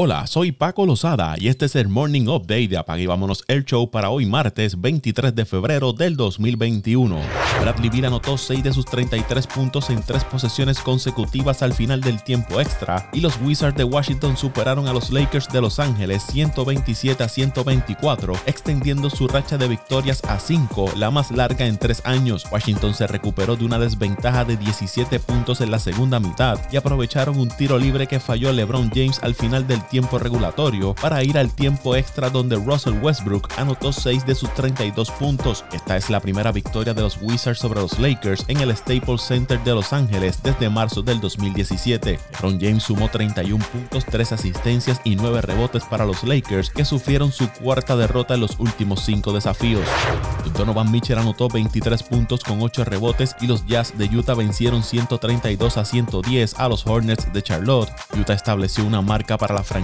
Hola, soy Paco Lozada y este es el Morning Update de Apague Vámonos el Show para hoy martes 23 de febrero del 2021. Bradley Beal anotó 6 de sus 33 puntos en tres posesiones consecutivas al final del tiempo extra y los Wizards de Washington superaron a los Lakers de Los Ángeles 127 a 124, extendiendo su racha de victorias a 5, la más larga en tres años. Washington se recuperó de una desventaja de 17 puntos en la segunda mitad y aprovecharon un tiro libre que falló LeBron James al final del tiempo regulatorio para ir al tiempo extra donde Russell Westbrook anotó 6 de sus 32 puntos. Esta es la primera victoria de los Wizards sobre los Lakers en el Staples Center de Los Ángeles desde marzo del 2017. LeBron James sumó 31 puntos, 3 asistencias y 9 rebotes para los Lakers que sufrieron su cuarta derrota en los últimos 5 desafíos. Donovan Mitchell anotó 23 puntos con 8 rebotes y los Jazz de Utah vencieron 132 a 110 a los Hornets de Charlotte. Utah estableció una marca para la franquicia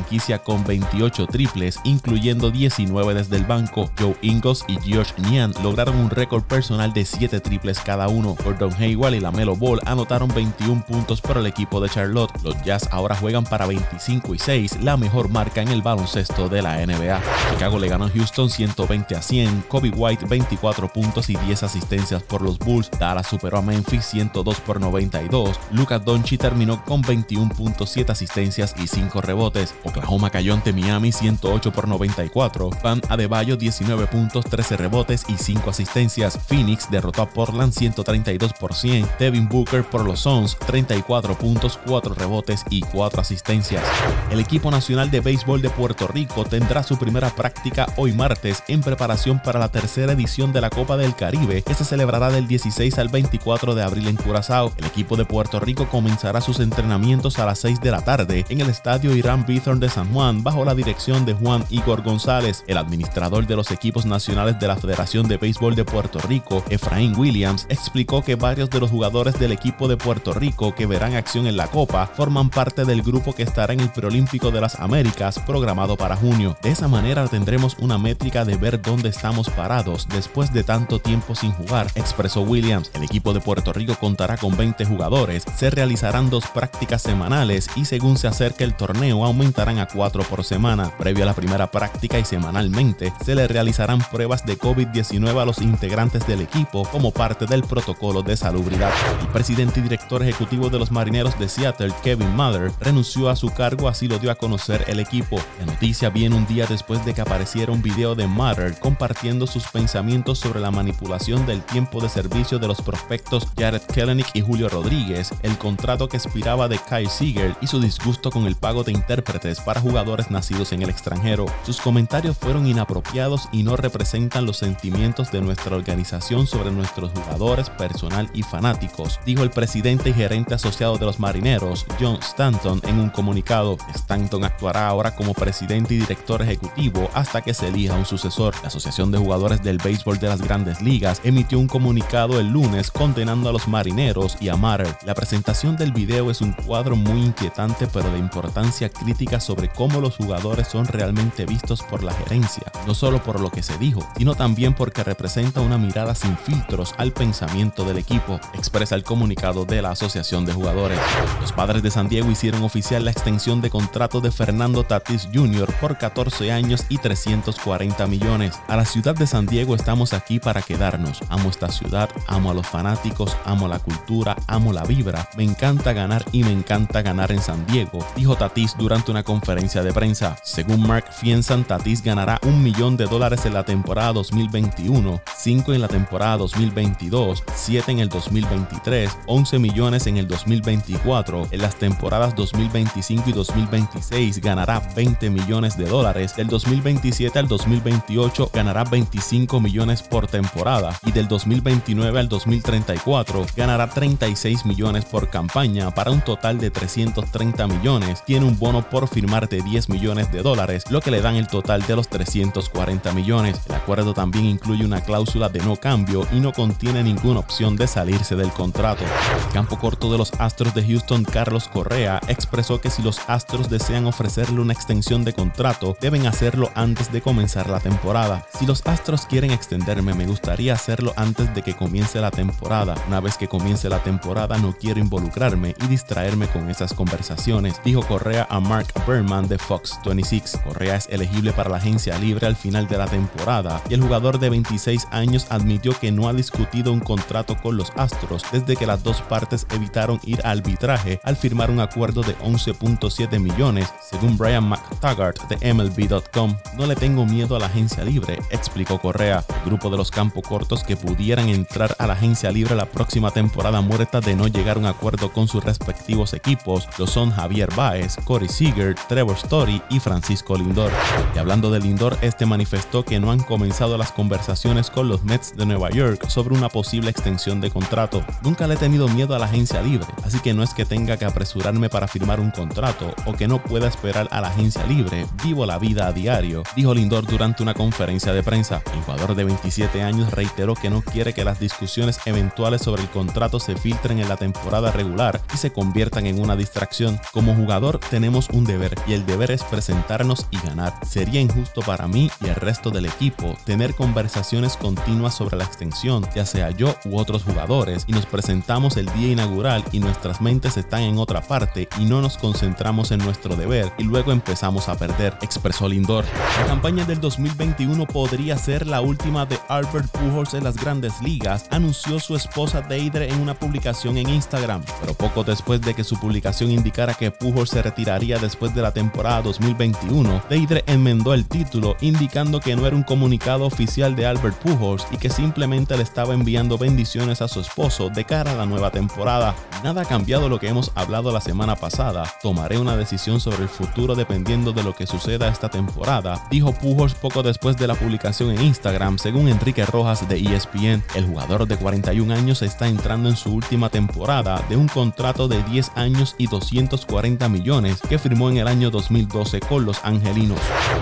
con 28 triples, incluyendo 19 desde el banco. Joe Ingles y George Nian lograron un récord personal de 7 triples cada uno. Gordon Hayward y la Melo Ball anotaron 21 puntos por el equipo de Charlotte. Los Jazz ahora juegan para 25 y 6, la mejor marca en el baloncesto de la NBA. Chicago le ganó a Houston 120 a 100, Kobe White 24 puntos y 10 asistencias por los Bulls. Dallas superó a Memphis 102 por 92. Lucas Doncic terminó con 21 puntos, 7 asistencias y 5 rebotes. Oklahoma cayó ante Miami 108 por 94. Van Adebayo 19 puntos, 13 rebotes y 5 asistencias. Phoenix derrotó a Portland 132 por 100. Devin Booker por los Suns 34 puntos, 4 rebotes y 4 asistencias. El equipo nacional de béisbol de Puerto Rico tendrá su primera práctica hoy martes en preparación para la tercera edición de la Copa del Caribe que se celebrará del 16 al 24 de abril en Curazao. El equipo de Puerto Rico comenzará sus entrenamientos a las 6 de la tarde en el estadio Irán De San Juan bajo la dirección de Juan Igor González. El administrador de los equipos nacionales de la Federación de Béisbol de Puerto Rico, Efraín Williams, explicó que varios de los jugadores del equipo de Puerto Rico que verán acción en la Copa forman parte del grupo que estará en el Preolímpico de las Américas programado para junio. De esa manera tendremos una métrica de ver dónde estamos parados después de tanto tiempo sin jugar, expresó Williams. El equipo de Puerto Rico contará con 20 jugadores, se realizarán dos prácticas semanales y según se acerque el torneo aumentará a 4 por semana. Previo a la primera práctica y semanalmente, se le realizarán pruebas de COVID-19 a los integrantes del equipo como parte del protocolo de salubridad. El presidente y director ejecutivo de los marineros de Seattle, Kevin Mather, renunció a su cargo, así lo dio a conocer el equipo. La noticia viene un día después de que apareciera un video de Mather compartiendo sus pensamientos sobre la manipulación del tiempo de servicio de los prospectos Jared Kellenick y Julio Rodríguez, el contrato que expiraba de Kyle Seager y su disgusto con el pago de intérpretes para jugadores nacidos en el extranjero. Sus comentarios fueron inapropiados y no representan los sentimientos de nuestra organización sobre nuestros jugadores, personal y fanáticos, dijo el presidente y gerente asociado de los marineros, John Stanton, en un comunicado. Stanton actuará ahora como presidente y director ejecutivo hasta que se elija un sucesor. La Asociación de Jugadores del Béisbol de las Grandes Ligas emitió un comunicado el lunes condenando a los marineros y a Matter. La presentación del video es un cuadro muy inquietante pero de importancia crítica sobre cómo los jugadores son realmente vistos por la gerencia, no solo por lo que se dijo, sino también porque representa una mirada sin filtros al pensamiento del equipo, expresa el comunicado de la Asociación de Jugadores. Los padres de San Diego hicieron oficial la extensión de contrato de Fernando Tatis Jr. por 14 años y 340 millones. A la ciudad de San Diego estamos aquí para quedarnos. Amo esta ciudad, amo a los fanáticos, amo la cultura, amo la vibra. Me encanta ganar y me encanta ganar en San Diego, dijo Tatis durante una conferencia de prensa. Según Mark Fiensan, Tatis ganará un millón de dólares en la temporada 2021, 5 en la temporada 2022, 7 en el 2023, 11 millones en el 2024. En las temporadas 2025 y 2026 ganará 20 millones de dólares. Del 2027 al 2028 ganará 25 millones por temporada. Y del 2029 al 2034 ganará 36 millones por campaña para un total de 330 millones. Tiene un bono por firmar de 10 millones de dólares, lo que le dan el total de los 340 millones. El acuerdo también incluye una cláusula de no cambio y no contiene ninguna opción de salirse del contrato. Campo corto de los Astros de Houston, Carlos Correa, expresó que si los Astros desean ofrecerle una extensión de contrato, deben hacerlo antes de comenzar la temporada. Si los Astros quieren extenderme, me gustaría hacerlo antes de que comience la temporada. Una vez que comience la temporada, no quiero involucrarme y distraerme con esas conversaciones, dijo Correa a Mark Berman de Fox 26. Correa es elegible para la agencia libre al final de la temporada y el jugador de 26 años admitió que no ha discutido un contrato con los Astros desde que las dos partes evitaron ir a arbitraje al firmar un acuerdo de 11.7 millones, según Brian McTaggart de MLB.com. No le tengo miedo a la agencia libre, explicó Correa. El grupo de los campos cortos que pudieran entrar a la agencia libre la próxima temporada muerta de no llegar a un acuerdo con sus respectivos equipos lo son Javier Baez, Corey Seager, Trevor Story y Francisco Lindor. Y hablando de Lindor, este manifestó que no han comenzado las conversaciones con los Mets de Nueva York sobre una posible extensión de contrato. Nunca le he tenido miedo a la agencia libre, así que no es que tenga que apresurarme para firmar un contrato o que no pueda esperar a la agencia libre, vivo la vida a diario, dijo Lindor durante una conferencia de prensa. El jugador de 27 años reiteró que no quiere que las discusiones eventuales sobre el contrato se filtren en la temporada regular y se conviertan en una distracción. Como jugador tenemos un y el deber es presentarnos y ganar. Sería injusto para mí y el resto del equipo tener conversaciones continuas sobre la extensión, ya sea yo u otros jugadores, y nos presentamos el día inaugural y nuestras mentes están en otra parte y no nos concentramos en nuestro deber y luego empezamos a perder, expresó Lindor. La campaña del 2021 podría ser la última de Albert Pujols en las grandes ligas, anunció su esposa Deidre en una publicación en Instagram, pero poco después de que su publicación indicara que Pujols se retiraría después de la temporada 2021, Deidre enmendó el título indicando que no era un comunicado oficial de Albert Pujols y que simplemente le estaba enviando bendiciones a su esposo de cara a la nueva temporada. Nada ha cambiado lo que hemos hablado la semana pasada. Tomaré una decisión sobre el futuro dependiendo de lo que suceda esta temporada, dijo Pujols poco después de la publicación en Instagram, según Enrique Rojas de ESPN. El jugador de 41 años está entrando en su última temporada de un contrato de 10 años y 240 millones que firmó en el año 2012 con los Angelinos.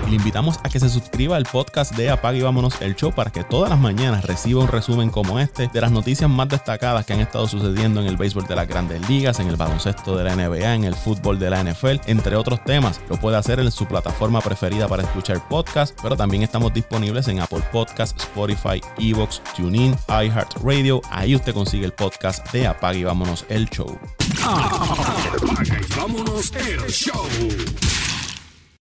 Y le invitamos a que se suscriba al podcast de Apague y Vámonos el Show para que todas las mañanas reciba un resumen como este de las noticias más destacadas que han estado sucediendo en el béisbol de las grandes ligas, en el baloncesto de la NBA, en el fútbol de la NFL, entre otros temas. Lo puede hacer en su plataforma preferida para escuchar podcast, pero también estamos disponibles en Apple Podcasts, Spotify, Evox, TuneIn, iHeartRadio. Ahí usted consigue el podcast de Apague y Vámonos el Show. Apaga y vámonos el show.